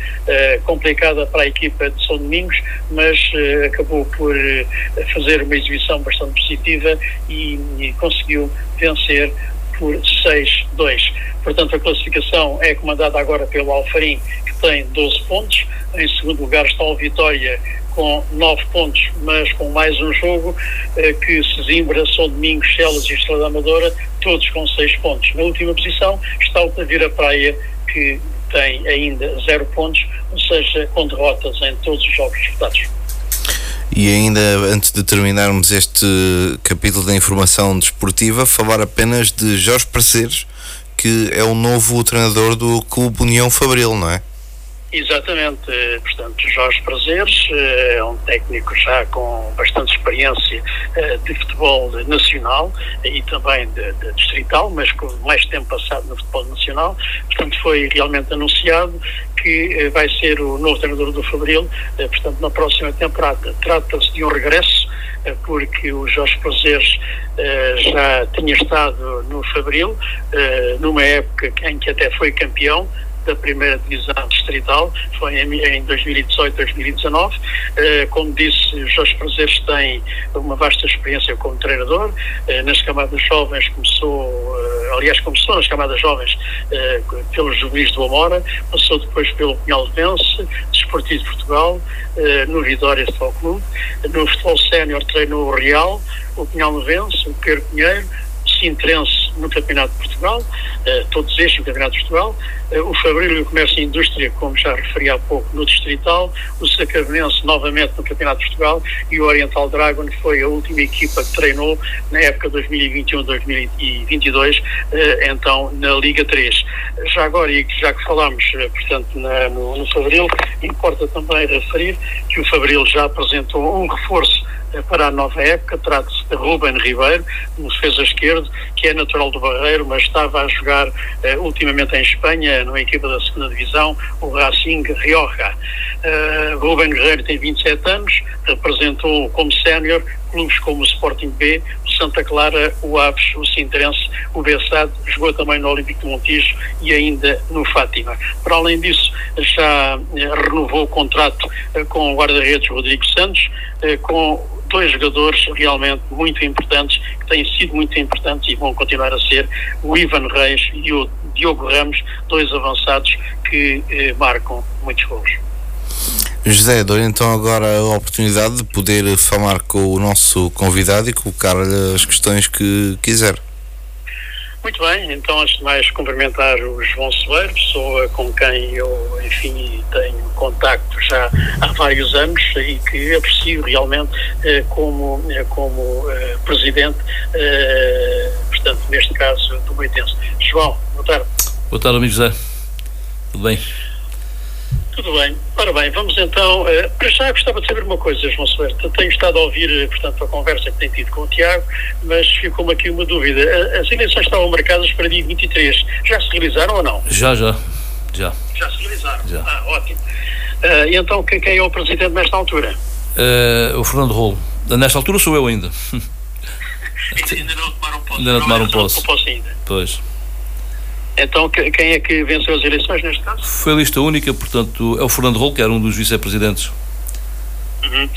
complicada para a equipa de São Domingos, mas acabou por fazer uma exibição bastante positiva e, e conseguiu vencer por 6-2. Portanto, a classificação é comandada agora pelo Alfarim, que tem 12 pontos. Em segundo lugar está o Vitória com 9 pontos, mas com mais um jogo, eh, que Sesimbra, São Domingos, Chelas e Estrela Amadora, todos com 6 pontos. Na última posição está o Tavira Praia, que tem ainda 0 pontos, ou seja, com derrotas em todos os jogos disputados. E ainda antes de terminarmos este capítulo da informação desportiva, falar apenas de Jorge Parceiros, que é o novo treinador do Clube União Fabril, não é? Exatamente, portanto, Jorge Prazeres eh, é um técnico já com bastante experiência eh, de futebol nacional e também de, de, distrital, mas com mais tempo passado no futebol nacional. Portanto, foi realmente anunciado que eh, vai ser o novo treinador do Fabril, portanto, na próxima temporada. Trata-se de um regresso, porque o Jorge Prazeres já tinha estado no Fabril, numa época em que até foi campeão da primeira divisão distrital, foi em, 2018, 2019. Eh, como disse, Jorge Prazeres tem uma vasta experiência como treinador. Eh, nas camadas jovens começou, eh, aliás, começou nas camadas jovens pelos juvenis do Amora, passou depois pelo Pinhal de Vence, Desportivo de Portugal, no Vitória Futebol Clube. No futebol sénior treinou o Real, o Pinhal de Vence, o Pedro Pinheiro, Sintrense no Campeonato de Portugal, todos estes no Campeonato de Portugal, o Fabril e o Comércio e Indústria, como já referi há pouco, no Distrital, o Sacavenense novamente no Campeonato de Portugal e o Oriental Dragon foi a última equipa que treinou na época 2021-2022, uh, eh, então na Liga 3. Já agora, e já que falámos, portanto, na, no, no Fabril, importa também referir que o Fabril já apresentou um reforço para a nova época. Trata-se de Ruben Ribeiro, um defesa esquerdo, que é natural do Barreiro, mas estava a jogar uh, ultimamente em Espanha, numa equipa da segunda divisão, o Racing Rioja. Uh, Ruben Guerreiro tem 27 anos, representou como sénior clubes como o Sporting B, o Santa Clara, o Aves, o Sintrense, o Bessade, jogou também no Olímpico de Montijo e ainda no Fátima. Para além disso, já eh, renovou o contrato com o guarda-redes Rodrigo Santos, com dois jogadores realmente muito importantes, que têm sido muito importantes e vão continuar a ser, o Ivan Reis e o Diogo Ramos, dois avançados que eh, marcam muitos gols. José, dou então agora a oportunidade de poder falar com o nosso convidado e colocar-lhe as questões que quiser. Muito bem, então antes de mais cumprimentar o João Soeiro, pessoa com quem eu, enfim, tenho contacto já há vários anos e que aprecio realmente eh, como, eh, como eh, presidente, eh, portanto, neste caso, do Moitense. João, boa tarde. Boa tarde, amigo José. Tudo bem? Tudo bem. Ora bem, vamos então. Uh, para já gostava de saber uma coisa, João Soberto. Tenho estado a ouvir, portanto, a conversa que tem tido com o Tiago, mas ficou-me aqui uma dúvida. As eleições estavam marcadas para dia 23. Já se realizaram ou não? Já, já. Já. Já se realizaram? Já. Ah, ótimo. Uh, e então, quem, quem, é o presidente nesta altura? Uh, o Fernando Rolo. Nesta altura sou eu ainda. [laughs] ainda não tomaram posse. Ainda não tomaram posse. posse ainda. Pois. Então, quem é que venceu as eleições neste caso? Foi a lista única, portanto, é o Fernando Rolo, que era um dos vice-presidentes. Uhum.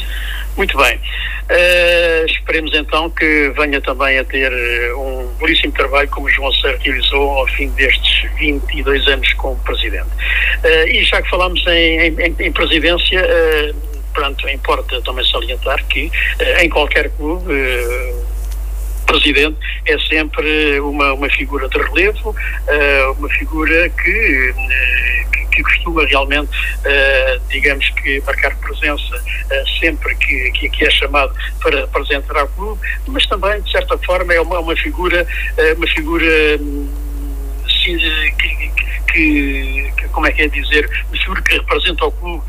Muito bem. Uh, esperemos então que venha também a ter eh, um belíssimo trabalho como João Serra realizou ao fim destes 22 anos como presidente. Uh, e já que falamos em, em, em presidência, uh, pronto, importa também salientar que em qualquer clube presidente é sempre uma, uma figura de relevo, uh, uma figura que, uh, que, que, costuma realmente, uh, digamos que, marcar presença sempre que, que, que, é chamado para apresentar ao clube, mas também, de certa forma, é uma, uma figura, uma figura que, que, que, como é que é dizer, uma figura que representa o clube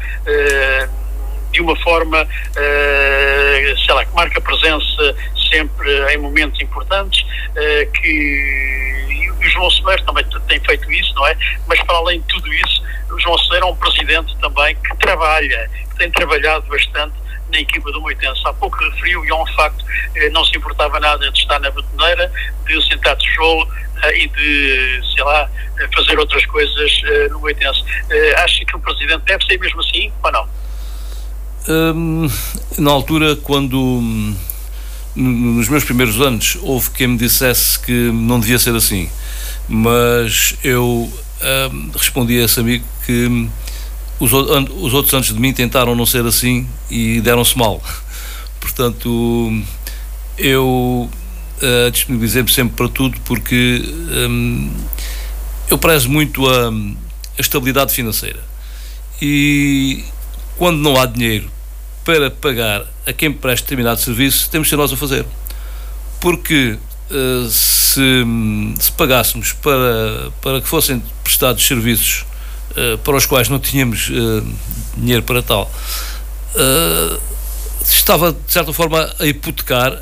de uma forma, uh, sei lá, que marca presença sempre em momentos importantes, uh, que o João Soler também tem feito isso, não é? Mas para além de tudo isso, o João Soler é um presidente também que trabalha, que tem trabalhado bastante na equipa do Moitense. Há pouco referiu, e é um facto, eh, não se importava nada de estar na betoneira, de sentar tijolo e de, sei lá, fazer outras coisas no Moitense. Acha que o Presidente deve ser mesmo assim ou não? Hum, na altura, quando nos meus primeiros anos houve quem me dissesse que não devia ser assim, mas eu hum, respondi a esse amigo que os, os, outros antes de mim tentaram não ser assim e deram-se mal. [laughs] Portanto, eu uh, disponibilizei-me sempre para tudo porque hum, eu prezo muito a, a estabilidade financeira. E quando não há dinheiro para pagar a quem presta determinado serviço, temos de ser nós a fazer. Porque uh, se, se, pagássemos para, para que fossem prestados serviços uh, para os quais não tínhamos uh, dinheiro para tal, estava de certa forma a hipotecar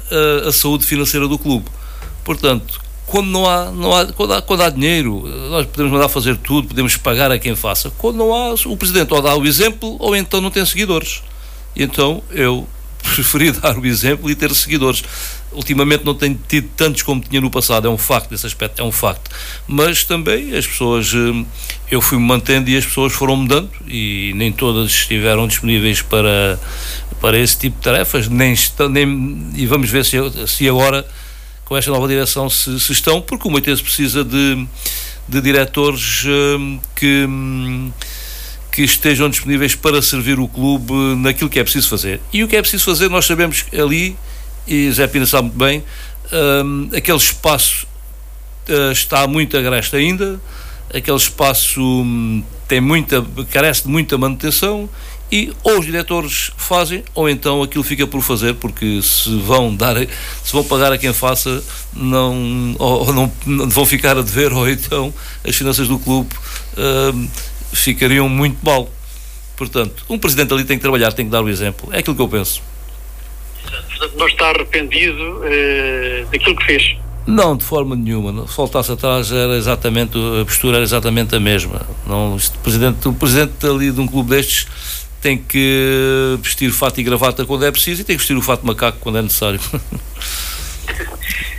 a saúde financeira do clube. Portanto, quando não há, não há, quando há, quando há dinheiro, nós podemos mandar fazer tudo, podemos pagar a quem faça. Quando não há, o presidente ou dá o exemplo ou então não tem seguidores. Então eu preferi [laughs] dar o exemplo e ter seguidores. Ultimamente não tenho tido tantos como tinha no passado, é um facto, esse aspecto é um facto. Mas também as pessoas, eh, eu fui-me mantendo e as pessoas foram mudando e nem todas estiveram disponíveis para, para esse tipo de tarefas, nem, nem e vamos ver se, se agora com esta nova direção se, se estão, porque o Moitense precisa de, de diretores eh, que que estejam disponíveis para servir o clube naquilo que é preciso fazer. E o que é preciso fazer, nós sabemos ali, e Zé Pina sabe muito bem, um, aquele espaço uh, está muito agreste ainda, aquele espaço um, tem muita, carece de muita manutenção e ou os diretores fazem ou então aquilo fica por fazer porque se vão dar se vão pagar a quem faça não ou, ou não, não, vão ficar a dever [laughs] ou então as finanças do clube uh, ficariam muito mal. Portanto, um presidente ali tem que trabalhar, tem que dar o exemplo. É aquilo que eu penso. Portanto, não está arrependido uh, daquilo que fez? Não, de forma nenhuma. Se voltasse atrás, era exatamente, a postura era exatamente a mesma. Não, o, presidente, o presidente ali de um clube destes tem que vestir fato e gravata quando é preciso e tem que vestir o fato de macaco quando é necessário. [laughs]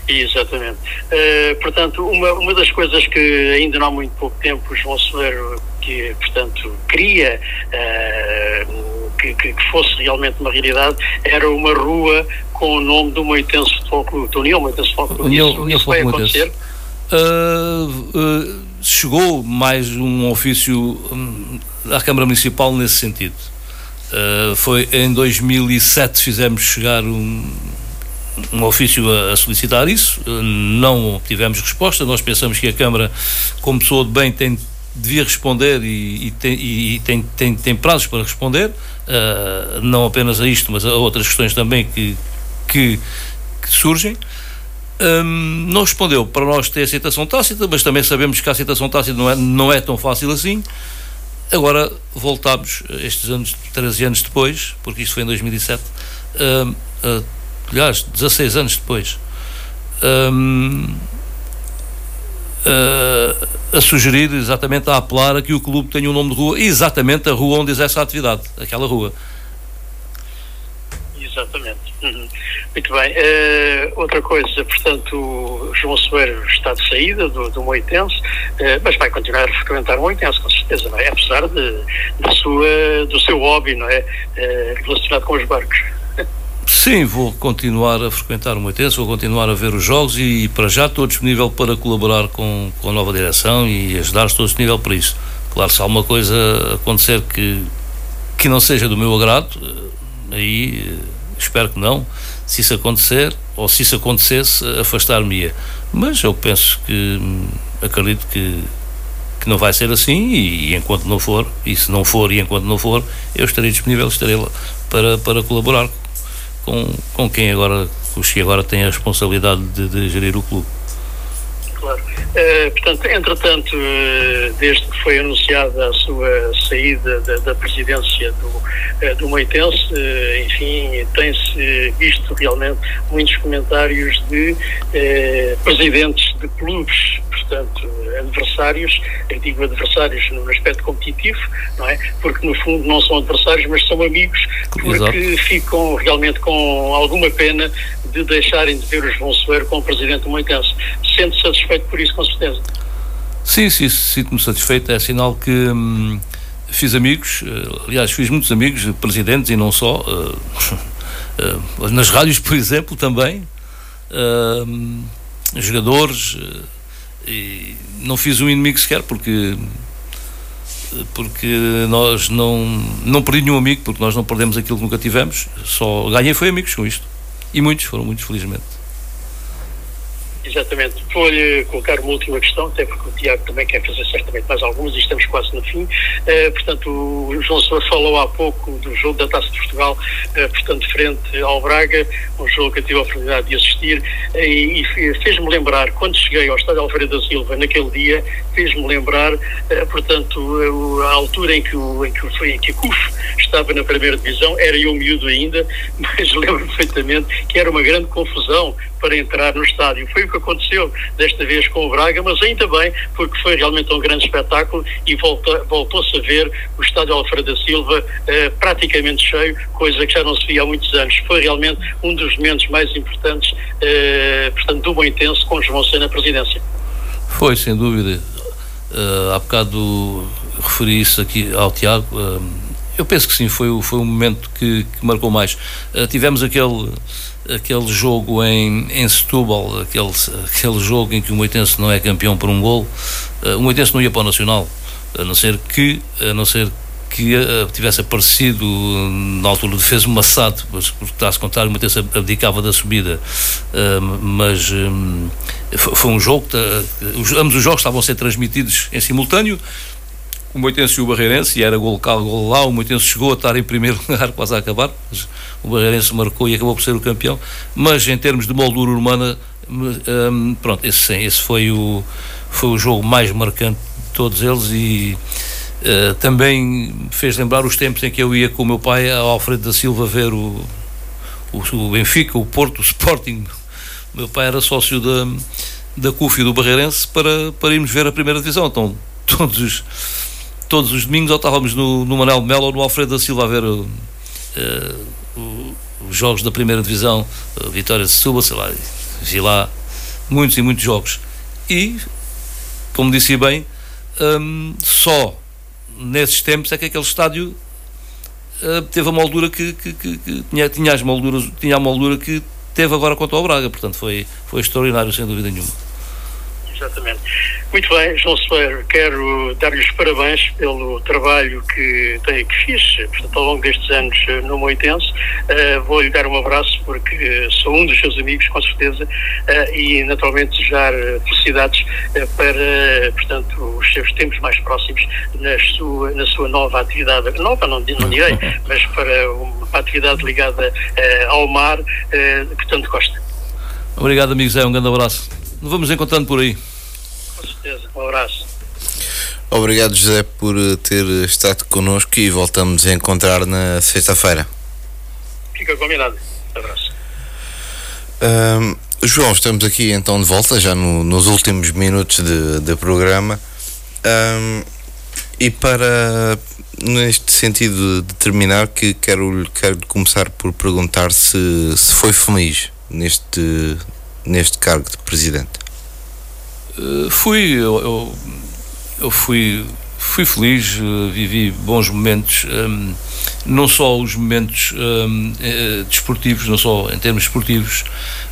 Exatamente. Uh, portanto, uma, uma das coisas que ainda não há muito pouco tempo o João Soeiro, que, portanto, queria uh, que, que, fosse realmente uma realidade, era uma rua com o nome do Moitense Futebol Clube, do União Moitense Futebol Clube. Isso, isso vai acontecer? Uh, chegou mais um ofício um, à Câmara Municipal nesse sentido. foi em 2007 fizemos chegar um um ofício a, a, solicitar isso, não tivemos resposta, nós pensamos que a Câmara, como pessoa de bem, tem, devia responder e, e, tem, e tem, tem, tem, prazos para responder, uh, não apenas a isto, mas a outras questões também que, que, que surgem. Um, não respondeu para nós ter aceitação tácita, mas também sabemos que a aceitação tácita não é, não é tão fácil assim. Agora voltámos estes anos, 13 anos depois, porque isto foi em 2007, um, uh, aliás, 16 anos depois, um, a sugerir, exatamente a apelar a que o clube tenha um nome de rua, exatamente a rua onde exerce a atividade, aquela rua. Exatamente. Uhum. Muito bem. Uh, outra coisa, portanto, o João Soeiro está de saída do, do Moitense, uh, mas vai continuar a frequentar o Moitense, com certeza, não é? Apesar de, da sua, do seu hobby, não é? Uh, relacionado com os barcos. Sim, vou continuar a frequentar o Moitense, vou continuar a ver os jogos e, para já estou disponível para colaborar com, com a nova direção e ajudar, estou disponível para isso. Claro, se alguma coisa acontecer que, que não seja do meu agrado, aí espero que não. Se isso acontecer, ou se isso acontecesse, afastar-me-ia. Mas eu penso que, acredito que, que não vai ser assim e, e, enquanto não for, e se não for e enquanto não for, eu estarei disponível, estarei lá para, para colaborar com, com quem agora, os que agora têm a responsabilidade de, de gerir o clube. Claro. Uh, portanto, entretanto, uh, desde que foi anunciada a sua saída da, da presidência do, uh, do Moitense, enfim, tem-se visto realmente muitos comentários de presidentes de clubes, portanto, adversários, eu digo adversários no aspecto competitivo, não é? Porque no fundo não são adversários, mas são amigos, porque Exato. ficam realmente com alguma pena de deixarem de ver os João Soeiro como presidente do Moitense. Sente satisfeito por isso, com certeza? Sim, sim, sinto-me satisfeito. É sinal que hum, fiz amigos, eh, aliás, fiz muitos amigos, presidentes e não só, uh, uh, [laughs] nas rádios, por exemplo, também, uh, jogadores, e não fiz um inimigo sequer, porque porque nós não, não perdi nenhum amigo, porque nós não perdemos aquilo que nunca tivemos, só ganhei foi amigos com isto. E muitos, foram muitos, felizmente. Exatamente. Vou-lhe colocar uma última questão, até porque o Tiago também quer fazer certamente mais algumas e estamos quase no fim. Uh, portanto, o João Sousa falou há pouco do jogo da Taça de Portugal, uh, portanto, frente ao Braga, um jogo que eu tive a oportunidade de assistir uh, e, fez-me lembrar, quando cheguei ao Estádio Alfredo da Silva, naquele dia, fez-me lembrar, portanto, a altura em que, o, em, que o, em que a CUF estava na primeira divisão, era eu miúdo ainda, [laughs] mas lembro perfeitamente que era uma grande confusão para entrar no estádio. Foi que aconteceu desta vez com o Braga, mas ainda bem, porque foi realmente um grande espetáculo e voltou-se a ver o estádio Alfredo da Silva eh, praticamente cheio, coisa que já não se via há muitos anos. Foi realmente um dos momentos mais importantes, eh, portanto, do Bom Intenso com João Sena na presidência. Foi, sem dúvida. Uh, há bocado referi isso aqui ao Tiago. Uh, eu penso que sim, foi, foi um momento que, que marcou mais. Uh, tivemos aquele aquele jogo em, em Setúbal, aquele, aquele jogo em que o Moitense não é campeão por um gol, uh, o Moitense não ia para o Nacional, a não ser que, a não ser que uh, tivesse aparecido na altura de fez uma SAD, mas porque está-se contar, o Moitense abdicava da subida, mas um, foi um jogo, que, ambos os jogos estavam a ser transmitidos em simultâneo, o Moitense e o Barreirense, e era gol cá, gol lá, o Moitense chegou a estar em primeiro [laughs] lugar, quase a acabar, o Barreirense marcou e acabou por ser o campeão, mas em termos de moldura humana, um, pronto, esse sim, esse foi o, foi o jogo mais marcante de todos eles e uh, também fez lembrar os tempos em que eu ia com o meu pai ao Alfredo da Silva ver o, o, o Benfica, o Porto, o Sporting. O meu pai era sócio da, da CUF e do Barreirense para, para irmos ver a primeira divisão, então [laughs] todos os todos os domingos ou estávamos no, no Manel de Melo ou no Alfredo da Silva a ver uh, os jogos da primeira divisão, Vitória de Suba, sei lá, vi lá muitos e muitos jogos. E, como disse bem, um, só nesses tempos é que aquele estádio uh, teve a moldura que, que, que, que, tinha, tinha, as molduras, tinha a moldura que teve agora contra o Braga, portanto foi, foi extraordinário, sem dúvida nenhuma. Exatamente. Muito bem, João Soeiro, quero dar-lhe os parabéns pelo trabalho que, tem, que fiz portanto, ao longo destes anos eh, no Moitense. Uh, Vou-lhe dar um abraço porque sou um dos seus amigos, com certeza, uh, e naturalmente desejar felicidades uh, para, portanto, os seus tempos mais próximos na sua, na sua nova atividade. Nova, não, não direi, [laughs] mas para uma atividade ligada ao mar que tanto gosta. Obrigado, amigo Zé, um grande abraço. Vamos encontrando por aí. Com certeza. Um abraço. Obrigado, José, por eh, ter estado connosco e voltamos a encontrar na sexta-feira. Fica combinado. Um abraço. Ahm, João, estamos aqui então de volta, já no- nos últimos minutos de, de programa. Ahm, e para, neste sentido de terminar, que quero, quero começar por perguntar se, se foi feliz neste, neste cargo de presidente. Uh, fui, eu, eu, fui, fui feliz, uh, vivi bons momentos, um, não só os momentos um, eh, desportivos, não só em termos esportivos,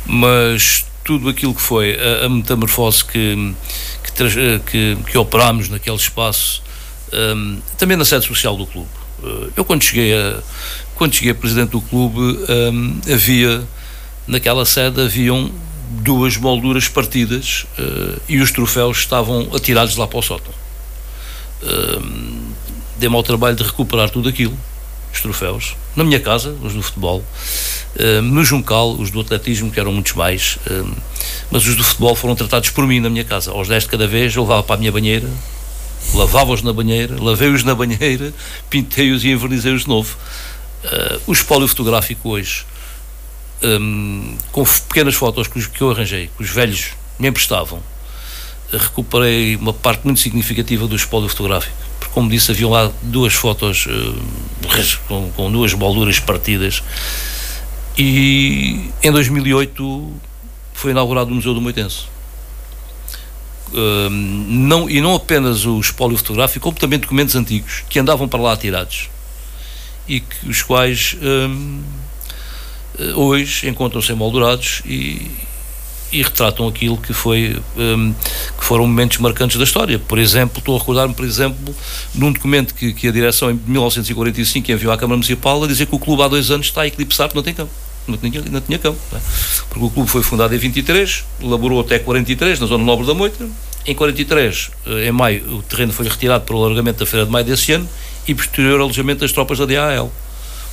mas tudo aquilo que foi a, a metamorfose que, que, eh, que, que operámos naquele espaço, um, também na sede social do clube. Eu quando cheguei a, quando cheguei a presidente do clube, havia naquela sede haviam duas molduras partidas eh, e os troféus estavam atirados lá para o sótão. Uh, Dei-me ao trabalho de recuperar tudo aquilo, os troféus, na minha casa, os do futebol, eh, no Juncal, os do atletismo, que eram muitos mais, mas os do futebol foram tratados por mim na minha casa. Aos 10 de cada vez, eu levava para a minha banheira, lavava-os na banheira, lavei-os na banheira, pintei-os e envernizei-os de novo. O espólio fotográfico hoje hum, com pequenas fotos que, os- que eu arranjei, que os velhos me emprestavam, eh, recuperei uma parte muito significativa do espólio fotográfico. Porque, como disse, havia lá duas fotos res- com, com duas molduras partidas. E em 2008 foi inaugurado o Museu do Moitense. Hum, não, e não apenas o espólio fotográfico, como também documentos antigos que andavam para lá atirados e que, os quais hum, hoje encontram-se emoldurados e, e retratam aquilo que foi hum, que foram momentos marcantes da história. Por exemplo, estou a recordar-me, por exemplo, num documento que, que a direção em 1945 enviou à Câmara Municipal a dizer que o clube há dois anos está a eclipsar porque não tem campo. Não tinha, não tinha campo. não é? Porque o clube foi fundado em 23, laborou até 43, na Zona Nobre da Moita. Em 43, eh, em maio, o terreno foi retirado para o alargamento da Feira de Maio desse ano e posterior alojamento das tropas da DAL.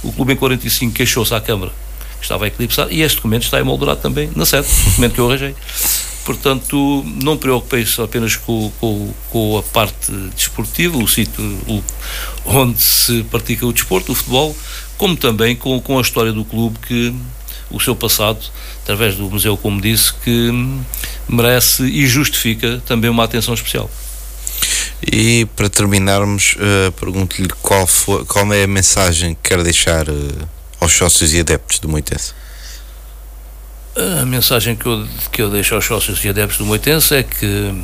O clube em 45 queixou-se à Câmara que estava a eclipsar e este documento está emoldurado também na sede, documento que eu arranjei. Portanto, não me preocupei só apenas com, com, com a parte desportiva, o sítio onde se pratica o desporto, o futebol, como também com, com a história do clube que o seu passado, através do museu, como disse, que merece e justifica também uma atenção especial. E para terminarmos, eh, pergunto-lhe qual, foi, qual é a mensagem que quer deixar eh, aos sócios e adeptos do Moitense. A mensagem que eu, que eu deixo aos sócios e adeptos do Moitense é que,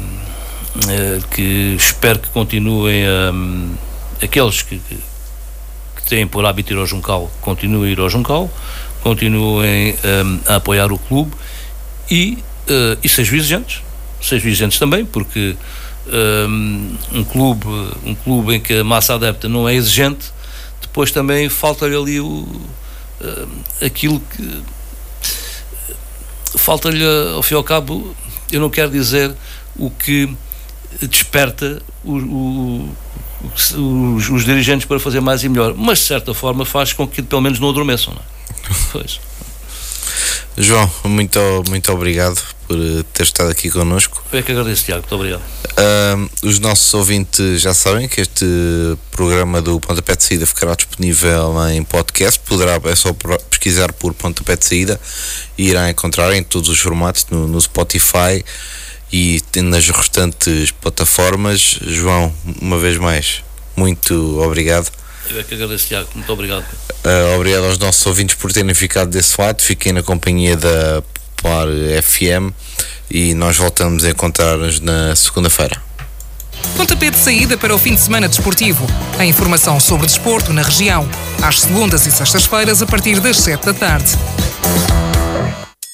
eh, que espero que continuem aqueles que, que, têm por hábito ir ao Juncal, continuem a ir ao Juncal, continuem eh, a apoiar o clube e, eh, e sejam exigentes, sejam exigentes também, porque eh, um clube, um clube em que a massa adepta não é exigente, depois também falta-lhe ali o, eh, aquilo que falta-lhe, ao fim e ao cabo, eu não quero dizer o que desperta o- o- os, os dirigentes para fazer mais e melhor, mas de certa forma faz com que pelo menos não adormeçam. Não é? [laughs] Pois. João, muito, muito obrigado por eh, ter estado aqui connosco. É que agradeço, Tiago. Muito obrigado. Os nossos ouvintes já sabem que este programa do Pontapé de Saída ficará disponível em podcast. Poderá, é só pesquisar por Pontapé de Saída e irá encontrar em todos os formatos no, no Spotify e nas restantes plataformas. João, uma vez mais, muito obrigado. Eu é que agradeço, Tiago. Muito obrigado. Uh, obrigado aos nossos ouvintes por terem ficado desse lado. Fiquem na companhia da Polar FM e nós voltamos a encontrar-nos na segunda-feira. Pontapé de saída para o fim de semana desportivo. A informação sobre desporto na região. Às segundas e sextas-feiras, a partir das 7 da tarde.